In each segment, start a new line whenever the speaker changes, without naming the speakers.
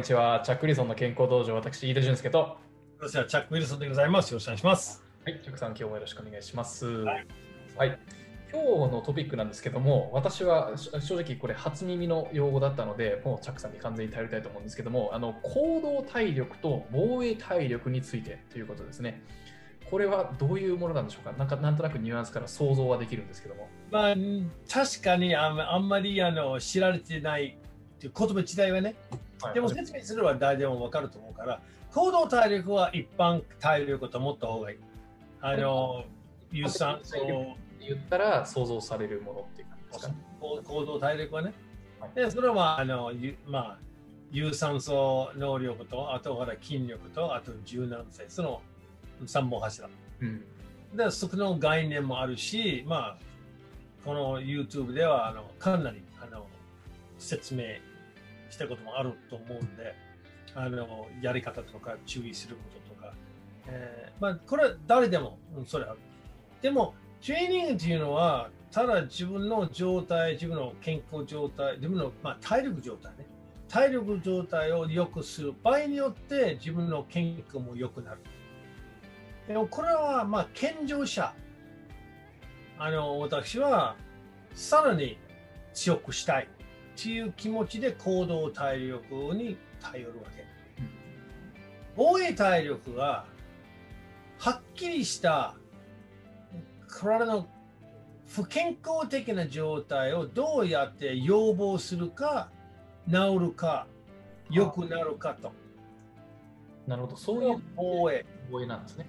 にちは。チャック・ウィルソンの健康道場、私、飯田俊介と。
私はチャック・ウィルソンでございます。よろしくお願いします。
はい、チャックさん、今日もよろしくお願いします。
はい。
はい、今日のトピックなんですけども、私はし正直これ初耳の用語だったので、もうチャックさんに完全に頼りたいと思うんですけども、あの行動体力と防衛体力についてということですね。これはどういうものなんでしょうか？なんかなんとなくニュアンスから想像はできるんですけども。
まあ、確かにあんあんまりあの知られてない言葉自体はね、
はい
でも説明すれば誰でも分かると思うから、行動体力は一般体力と思った方がいい。あの、有酸素、
言ったら想像されるものっていう感じですかね。
行動体力はね
はい。
で、それはあの、ゆまあ、有酸素能力と、あとほら筋力と、あと柔軟性、その3本柱。
うん。
でそこの概念もあるし、まあ、この YouTube ではあのかなりあの説明したこともあると思うんで、あのやり方とか注意することとか、えーまあ、これは誰でも、うんそれある。でも、トレーニングっていうのは、ただ自分の状態、自分の健康状態、自分の、まあ、体力状態ね。体力状態を良くする場合によって自分の健康も良くなる。でもこれはまあ健常者。あの私はさらに強くしたいっていう気持ちで行動体力に頼るわけ。防衛体力ははっきりした体の不健康的な状態をどうやって予防するか治るか良くなるかと。
なるほど、そういう
防衛。
防衛なんですね。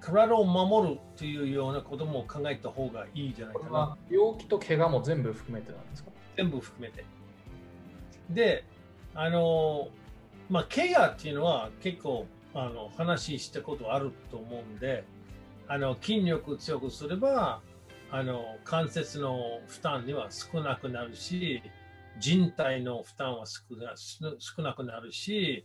体を守るというようなことも考えた方がいいじゃないかな。
病気と怪我も全部含めてなんですか？
全部含めて。で、あの、まあ、怪我っていうのは結構あの話したことあると思うんで、あの筋力強くすれば、あの関節の負担には少なくなるし、人体の負担は少なくなるし、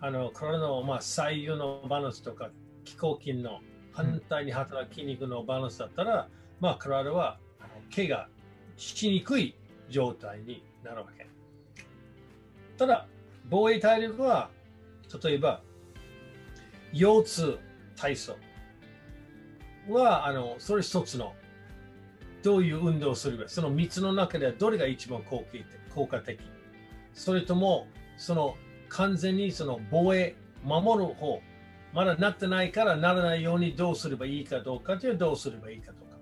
あの体の、まあ、左右のバランスとか気候筋の反対に働く筋肉のバランスだったら、まあ、体はあの怪我しにくい状態になるわけ。ただ、防衛体力は、例えば、腰痛体操は、あのそれ一つの、どういう運動をするか、その3つの中ではどれが一番効果的それとも、その完全にその防衛、守る方、まだなってないからならないようにどうすればいいかどうかというどうすればいいかとか。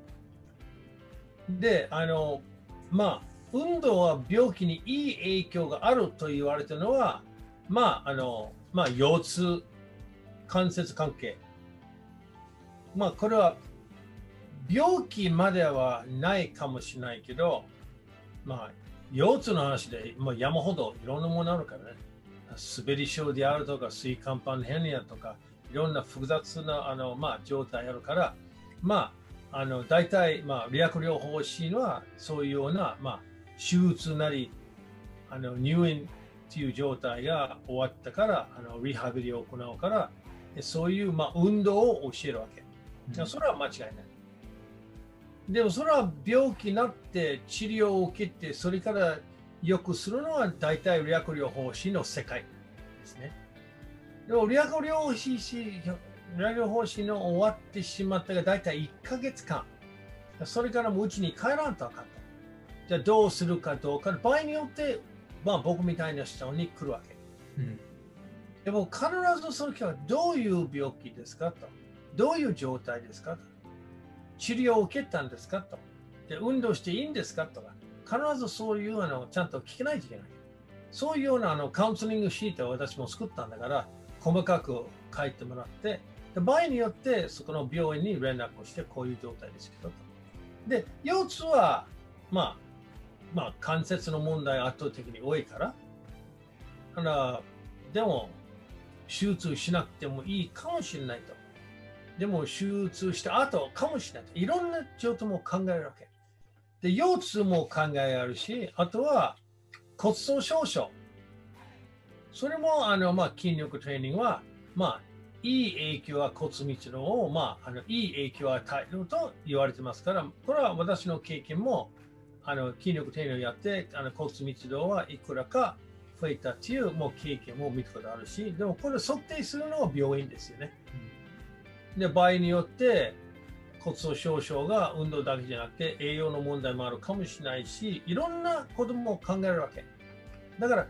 で、あの、まあ、運動は病気にいい影響があると言われてるのは、まあ、あの、まあ、腰痛、関節関係。まあ、これは病気まではないかもしれないけど、まあ、腰痛の話で、まあ、山ほどいろんなものあるからね。滑り症であるとか、椎間板ヘルニアとか、いろんな複雑なあの、まあ、状態あるから、まあ、あの大体、まあ、理学療法士はそういうような、まあ、手術なりあの入院っていう状態が終わったからあのリハビリを行うからそういう、まあ、運動を教えるわけ。
うん
それは間違いない。でもそれは病気になって治療を受けてそれから良くするのは大体理学療法士の世界ですね。でも理学療法士療法士の終わってしまったが大体1ヶ月間それからもううちに帰らんとあかんと。じゃあどうするかどうか場合によって、まあ、僕みたいな人に来るわけ。
うん
でも必ずその時はどういう病気ですかと。どういう状態ですかと。治療を受けたんですかと。で運動していいんですかとか。必ずそういうあのちゃんと聞けないといけない。そういうようなあのカウンセリングシートを私も作ったんだから、細かく書いてもらって、で場合によってそこの病院に連絡をして、こういう状態ですけどと。で、腰痛は、まあ、まあ、関節の問題が圧倒的に多いから、だから、でも、手術しなくてもいいかもしれないと。でも、手術した後かもしれないと。いろんな状態も考えるわけ。で、腰痛も考えあるし、あとは骨粗しょう症。それも、あの、まあ、筋力トレーニングは、まあ、いい影響は骨密度を、まあ、あのいい影響を与えると言われてますから、これは私の経験も、あの筋力トレーニングをやって、あの骨密度はいくらか増増えたっていうもう経験も見たことあるし、でもこれ測定するのは病院ですよね。で、場合によって骨粗鬆症が運動だけじゃなくて栄養の問題もあるかもしれないし、いろんなことも考えるわけ。だから、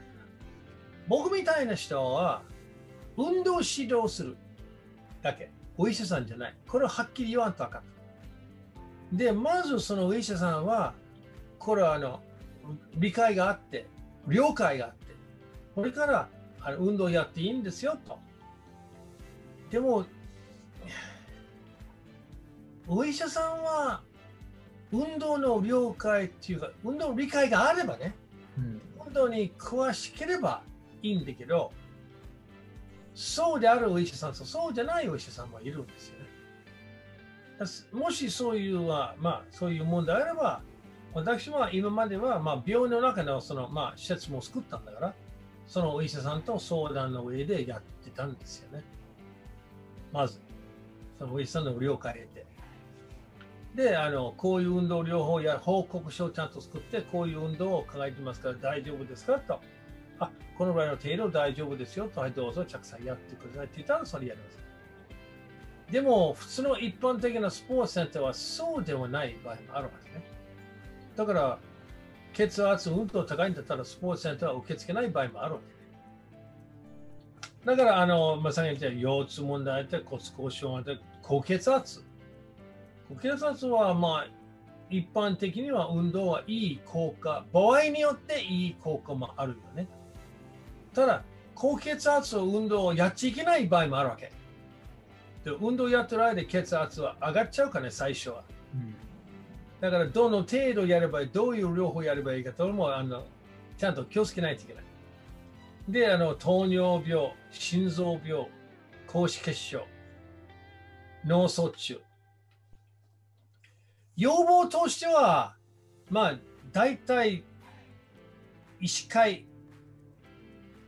僕みたいな人は運動指導するだけ。お医者さんじゃない。これをはっきり言わんとあかん。で、まずそのお医者さんは、これはあの理解があって、了解があって、これからあの運動やっていいんですよと。でも、お医者さんは運動の了解っていうか、運動の理解があればね、うん、運動に詳しければいいんだけど、そうであるお医者さんとそうじゃないお医者さんもいるんですよね。もしそういうは、まあ、そういう問題あれば、私は今までは、まあ、病院の中のその、まあ、施設も作ったんだから、そのお医者さんと相談の上でやってたんですよね。まず、そのお医者さんの了解を得て。で、あのこういう運動療法や報告書をちゃんと作って、こういう運動を考えてますから大丈夫ですかと。あ、このぐらいの程度大丈夫ですよと、はい、どうぞ着彩やってくださいって言ったらそれやります。でも、普通の一般的なスポーツセンターはそうではない場合もあるわけね。だから、血圧、運動高いんだったらスポーツセンターは受け付けない場合もあるわけ。だから、あの、まさに言った腰痛問題で骨硬しょうで高血圧。高血圧は、まあ、一般的には運動はいい効果、場合によっていい効果もあるよね。ただ、高血圧を運動をやっちゃいけない場合もあるわけ。で運動やってる間血圧は上がっちゃうかね、最初は。うん、だから、どの程度やればいい、どういう療法やればいいかともあのちゃんと気をつけないといけない。で、あの糖尿病、心臓病、高脂血症、脳卒中。要望としては、まあ、大体、医師会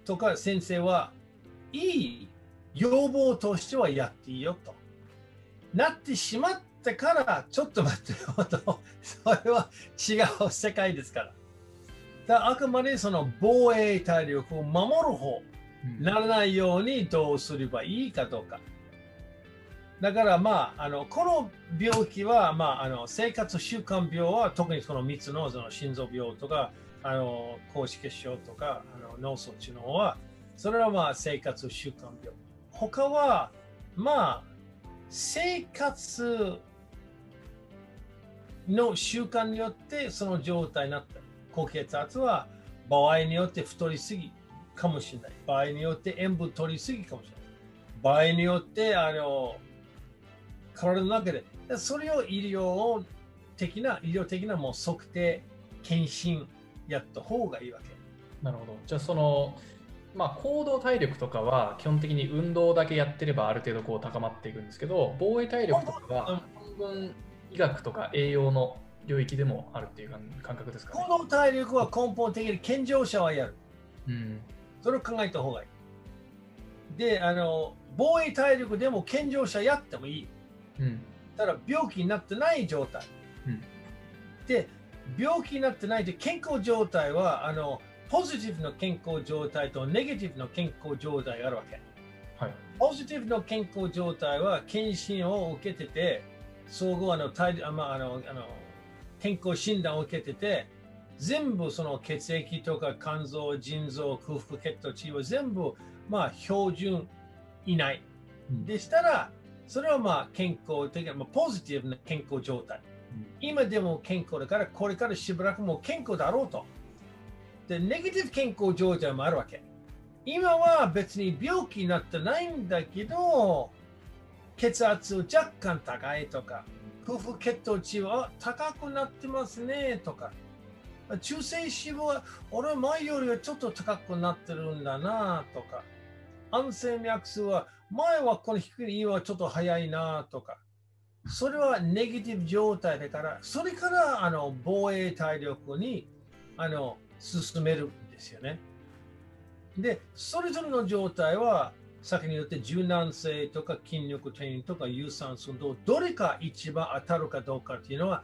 とか先生はいい要望としてはやっていいよと。なってしまってからちょっと待ってよと。それは違う世界ですから。だからあくまでその防衛体力を守る方、ならないようにどうすればいいかどうか。だからまあ、あのこの病気は、まあ、あの生活習慣病は特にその3つのその心臓病とかあの高脂血症とかあの脳卒中の方はそれはまあ生活習慣病他はまあ生活の習慣によってその状態になった。高血圧は場合によって太りすぎかもしれない。場合によって塩分取りすぎかもしれない。場合によってあの体の中で。それを医療的な医療的なもう測定検診やった方がいいわけ。
なるほど。じゃあその、まあ、行動体力とかは基本的に運動だけやってればある程度こう高まっていくんですけど、防衛体力とかは半分医学とか栄養の領域でもあるっていう感覚ですか、
ね、行動体力は根本的に健常者はやる。うん、それを考えた方がいい。で、あの、防衛体力でも健常者やってもいい。うん、ただ病気になってない状態。うん、で、病気になってないで健康状態はあのポジティブの健康状態とネガティブの健康状態があるわけ。はい、ポジティブの健康状態は検診を受けてて、総合あの体あ、まあ、あのあの健康診断を受けてて、全部その血液とか肝臓、腎臓、空腹血糖値は全部、まあ、標準以内。でしたら、それはまあ健康的な、まあ、ポジティブな健康状態。今でも健康だから、これからしばらくも健康だろうと。で、ネガティブ健康状態もあるわけ。今は別に病気になってないんだけど、血圧若干高いとか、空腹血糖値は高くなってますねとか、中性脂肪は俺前よりはちょっと高くなってるんだなとか、安静脈数は前はこの低い今はちょっと早いなとか、それはネガティブ状態だから、それからあの防衛体力にあの進めるんですよね。で、それぞれの状態は、先に言って柔軟性とか筋力トレーニングとか有酸素運動、どれか一番当たるかどうかっていうのは、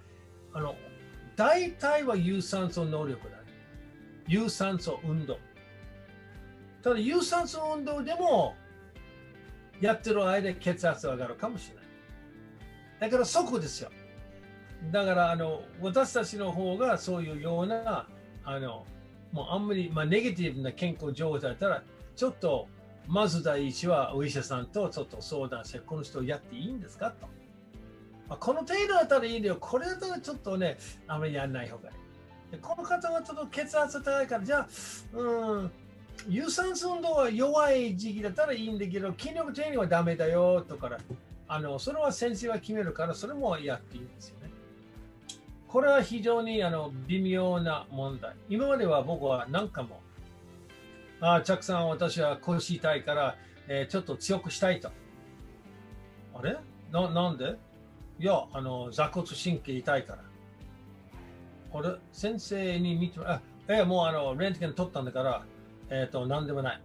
あの大体は有酸素能力だ、ね。有酸素運動。ただ有酸素運動でもやってる間血圧上がるかもしれない。だからそこですよ。だからあの私たちの方がそういうようなあのもうあんまり、まあ、ネガティブな健康状態だったらちょっとまず第一はお医者さんとちょっと相談してこの人やっていいんですかと。まあ、この程度だったらいいんだよ。これだったらちょっとね、あまりやらない方がいい。でこの方はちょっと血圧高いから、じゃあ、うん、有酸素運動は弱い時期だったらいいんだけど、筋力トレーニングはダメだよとか、あのそれは先生は決めるから、それもやっていいんですよね。これは非常にあの微妙な問題。今までは僕は何かも、ああ、チャックさん、私は腰痛いから、えー、ちょっと強くしたいと。あれ？ななんで？いや、あの、座骨神経痛いから。これ、先生に見ても、あ、えー、もうあの、レントゲン取ったんだから、えっ、ー、と、なんでもない。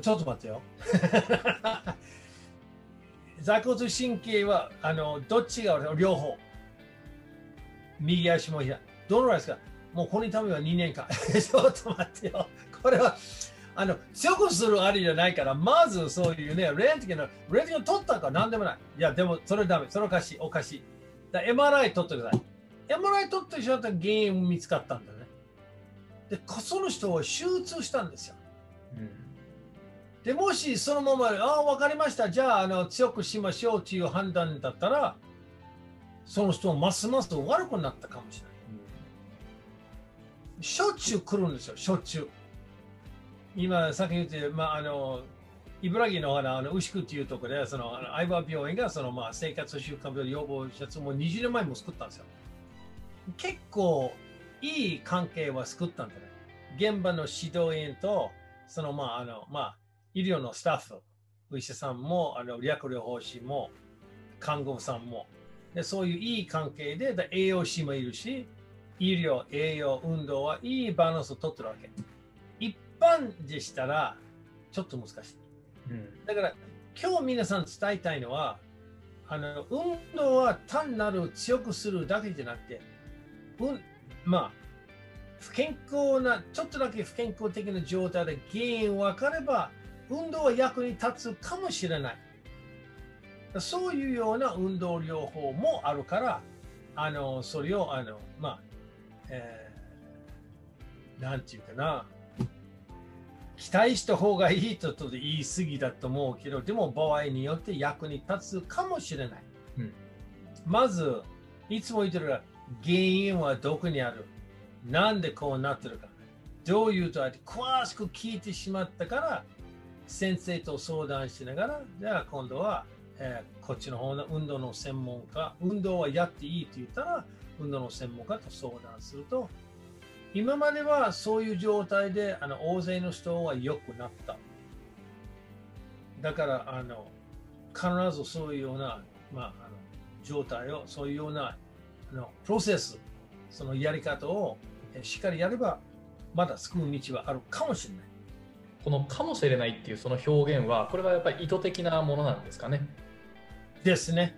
ちょっと待ってよ。座骨神経は、あの、どっちが両方。右足も左。どのぐらいですか？もうこの痛みは2年間。ちょっと待ってよ。これは、あの、強くするありじゃないから、まずそういうね、レントゲンの、レントゲン取ったか何でもない。いや、でもそれダメ。それおかしい。おかしい。だ MRI 取ってください。MRI 取ってしまったら原因見つかったんだね。で、その人を手術したんですよ。うん、で、もしそのまま、ああ、わかりました。じゃあ、あの強くしましょうという判断だったら、その人もますます悪くなったかもしれない。しょっちゅう来るんですよ、しょっちゅう。今、さっき言って、まあ、あの、茨城のあの牛久っていうところで、その相葉病院がその、まあ、生活習慣病予防施設も20年前も作ったんですよ。結構いい関係は作ったんだね。現場の指導員と、そのまあ、あの、まあ、医療のスタッフ、医者さんも、あの、略療法士も、看護婦さんも、でそういういい関係で栄養士もいるし医療栄養運動はいいバランスをとってるわけ般でしたらちょっと難しい、うん、だから今日皆さん伝えたいのはあの運動は単なる強くするだけじゃなくて、うん、まあ不健康なちょっとだけ不健康的な状態で原因分かれば運動は役に立つかもしれない。そういうような運動療法もあるから、あのそれを、あのまあ、えー、なんていうかな、期待した方がいいとと言い過ぎだと思うけど、でも場合によって役に立つかもしれない。うん、まず、いつも言ってるが、原因はどこにある？なんでこうなってるか。どういうとあって詳しく聞いてしまったから、先生と相談しながら、じゃあ今度はえー、こっちの方の運動の専門家、運動はやっていいって言ったら、運動の専門家と相談すると、今まではそういう状態であの大勢の人は良くなった。だからあの必ずそういうような、まあ、あの状態を、そういうようなあのプロセス、そのやり方をしっかりやれば、まだ救う道はあるかもしれない。
このかもしれないっていうその表現は、これはやっぱり意図的なものなんですかね？
ですね。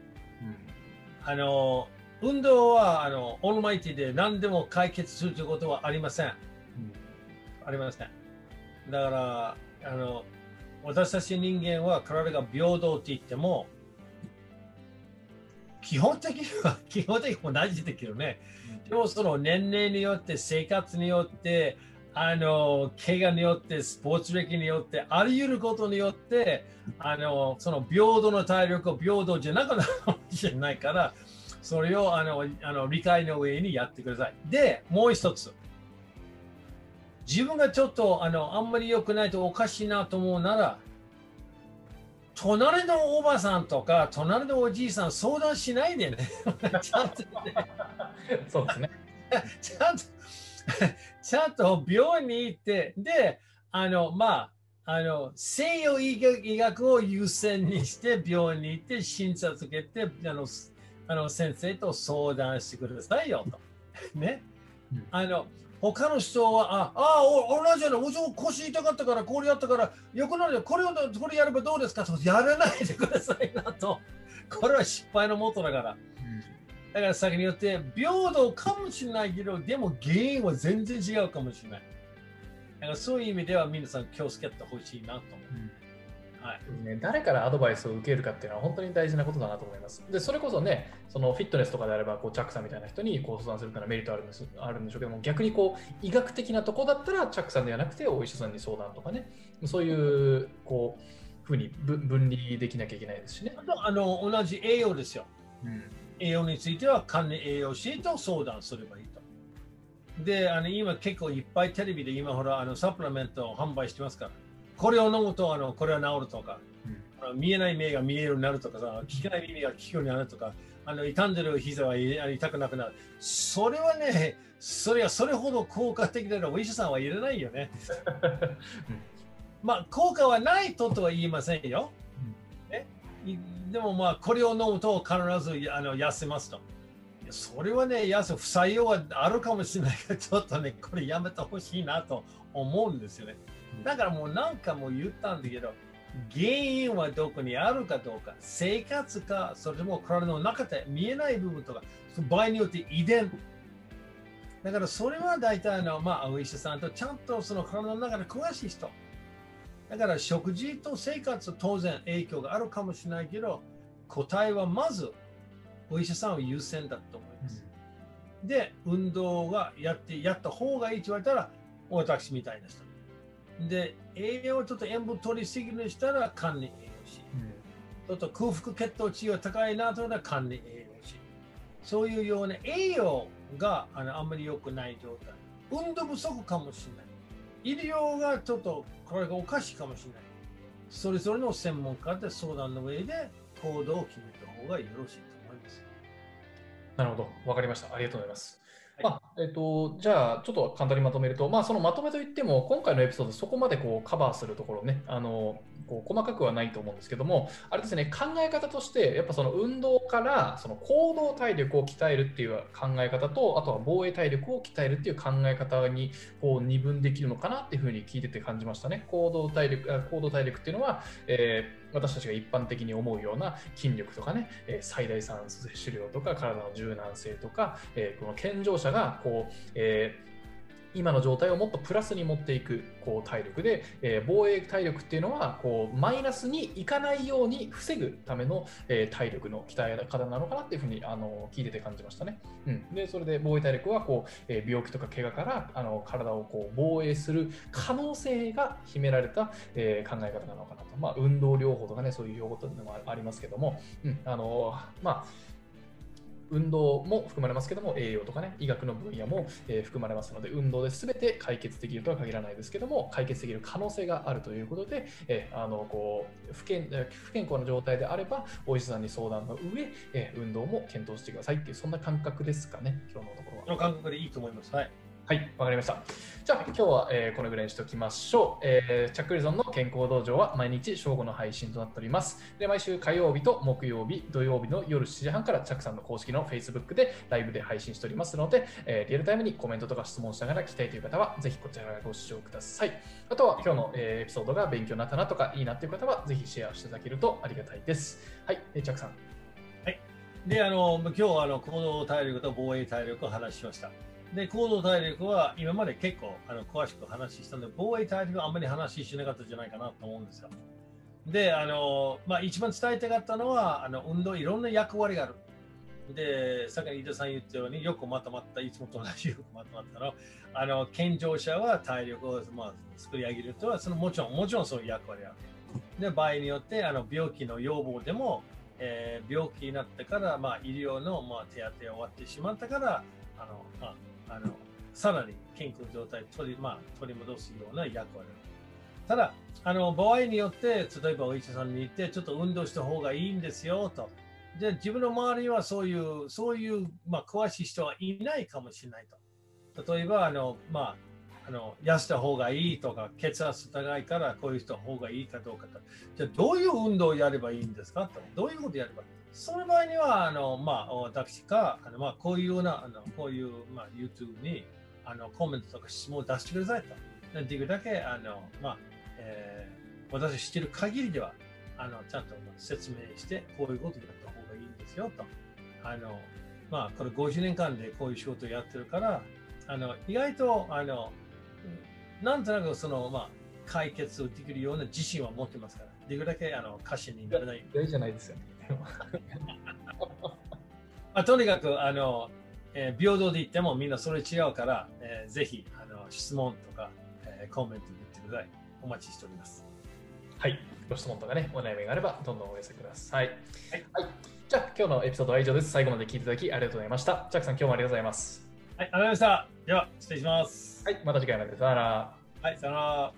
うん、あの運動はあのオールマイティで何でも解決するということはありません。うん、ありません。だからあの私たち人間は体が平等って言っても基本的には 基本的に同じだけどね。でもその年齢によって生活によってあの怪我によってスポーツ歴によってあり得ることによってあのその平等の体力を平等じゃなくなるかもしれないからそれをあのあの理解の上にやってください。でもう一つ自分がちょっとあのあんまり良くないとおかしいなと思うなら隣のおばさんとか隣のおじいさん相談しないでね。ちゃんとね。
そうですね。
ちゃんと ちゃんと病院に行って、で、あの、まあ、あの西洋医学を優先にして病院に行って診察受けてあのあの先生と相談してくださいよと。ね。あの他の人は、ああ、同じような、お腰痛かったから、これやったから、よくなるよ、これをこれやればどうですか？と、やらないでくださいなと。これは失敗のもとだから。だから先によって平等かもしれないけど、でも原因は全然違うかもしれない。だからそういう意味では皆さん気をつけてほしいなと思う。はい
ね、誰からアドバイスを受けるかっていうのは本当に大事なことだなと思います。で、それこそね、そのフィットネスとかであれば、こう、チャックさんみたいな人にこう相談するからメリットあるんですあるんでしょうけども、逆にこう、医学的なとこだったら、チャックさんではなくて、お医者さんに相談とかね、そういう、こう、ふうに分分離できなきゃいけないですしね。
あとあの同じ栄養ですよ。
うん
栄養については管理栄養士と相談すればいいと。で、あの今結構いっぱいテレビで今ほらあのサプリメントを販売してますから、これを飲むとあのこれは治るとか、あの見えない目が見えるようになるとかさ、聞けない耳が聞くようになるとか、あの傷んでる膝は痛くなくなる。それはね、それはそれほど効果的なのお医者さんはいらないよね。まあ効果はないととは言いませんよ。ね、でもまあこれを飲むと必ずあの痩せますと。それはね、痩せ、不採用はあるかもしれないけど、ちょっとね、これやめてほしいなと思うんですよね。だからもう何回も言ったんだけど、原因はどこにあるかどうか、生活か、それとも体の中で見えない部分とか、場合によって遺伝。だからそれは大体の、まあ、お医者さんとちゃんとその体の中で詳しい人。だから食事と生活当然影響があるかもしれないけど、答えはまずお医者さんを優先だと思います。で、運動がやってやった方がいいと言われたら、私みたいな人。で、栄養ちょっと塩分取りすぎるしたら管理栄養士。ちょっと空腹血糖値が高いなと思ったら管理栄養士。そういうような栄養があのあんまり良くない状態。運動不足かもしれない。医療がちょっとこれがおかしいかもしれない。それぞれの専門家で相談の上で行動を決めた方がよろしい。
なるほど、わかりました。ありがとうございます。まあえっと、じゃあ、ちょっと簡単にまとめると、まあ、そのまとめといっても、今回のエピソード、そこまでこうカバーするところね、あのこう細かくはないと思うんですけども、あれですね、考え方として、やっぱその運動からその行動体力を鍛えるっていう考え方と、あとは防衛体力を鍛えるっていう考え方にこう二分できるのかなっていうふうに聞いてて感じましたね。行動体力あ行動体力っていうのは、えー私たちが一般的に思うような筋力とかね、え最大酸素摂取量とか体の柔軟性とか、えこの健常者がこう、えー今の状態をもっとプラスに持っていくこう体力で、えー防衛体力っていうのはこうマイナスにいかないように防ぐための、えー体力の鍛え方なのかなっていうふうにあの聞いてて感じましたね。うん、でそれで防衛体力はこう、えー病気とか怪我からあの体をこう防衛する可能性が秘められた、え考え方なのかなと。まあ、運動療法とかね、そういう用語というのもありますけども、うん、あのまあ運動も含まれますけども、栄養とかね、医学の分野も、えー含まれますので、運動で全て解決できるとは限らないですけども、解決できる可能性があるということで、えーあのこう不健えー不健康な状態であれば、お医者さんに相談の上、えー運動も検討してくださいっていう、そんな感覚ですかね、今日のところは。
この感覚でいいと思います。はい。
はい、わかりました。じゃあ、今日は、えーこのぐらいにしておきましょう。えーチャックリゾンの健康道場は毎日正午の配信となっております。で、毎週火曜日と木曜日、土曜日の夜7時半からチャックさんの公式の Facebook でライブで配信しておりますので、えーリアルタイムにコメントとか質問しながら聞きたいという方は、ぜひこちらからご視聴ください。あとは、今日の、えエピソードが勉強になったなとか、いいなという方は、ぜひシェアしていただけるとありがたいです。はい、えーチャックさん。
で、あの、今日はあの行動体力と防衛体力を話しました。で、行動体力は今まで結構あの詳しく話したので、防衛体力はあんまり話しなかったんじゃないかなと思うんですよ。で、あの、まあ、一番伝えたかったのは、あの運動いろんな役割がある。で、さっき飯田さん言ったようによくまとまった、いつもと同じよくまとまったの。あの、健常者は体力を、まあ、作り上げるとは、そのもちろん、もちろんそういう役割がある。で、場合によって、あの病気の要望でも、えー病気になってから、まあ、医療の、まあ、手当が終わってしまったから、あのまあ、あのさらに健康状態を取り,、まあ、取り戻すような役割。ただあの、場合によって、例えばお医者さんに行って、ちょっと運動した方がいいんですよと。で、自分の周りにはそういう、そういう、まあ、詳しい人はいないかもしれないと。例えば、あの、まあ、あの痩せた方がいいとか、血圧高いからこういう人の方がいいかどうかと。じゃあどういう運動をやればいいんですかと。どういうことやればいいその場合には、あのまあ、私か、あのまあ、こういうような、あのこういう、まあ、YouTube にあのコメントとか質問を出してくださいと。できるだけ、あのまあえー私知ってる限りではあの、ちゃんと説明して、こういうことやった方がいいんですよと。あのまあ、これ50年間でこういう仕事をやってるから、あの意外とあのなんとなくその、まあ、解決できるような自信は持ってますから、できるだけあの歌詞にならない。
大じゃないですよね。
まあ、とにかくあの、えー平等で言ってもみんなそれ違うから、えーぜひあの質問とか、えーコメント言ってください。お待ちしております。
はい。ご質問とかね、お悩みがあれば、どんどんお寄せください。
はい。
じゃあ、今日のエピソードは以上です。最後まで聞いていただきありがとうございました。ジャックさん、今日もありがとうございます。
はい、ありがとうございました。では、失礼します。
はい。また次回まで。さよなら。
はい、さよなら。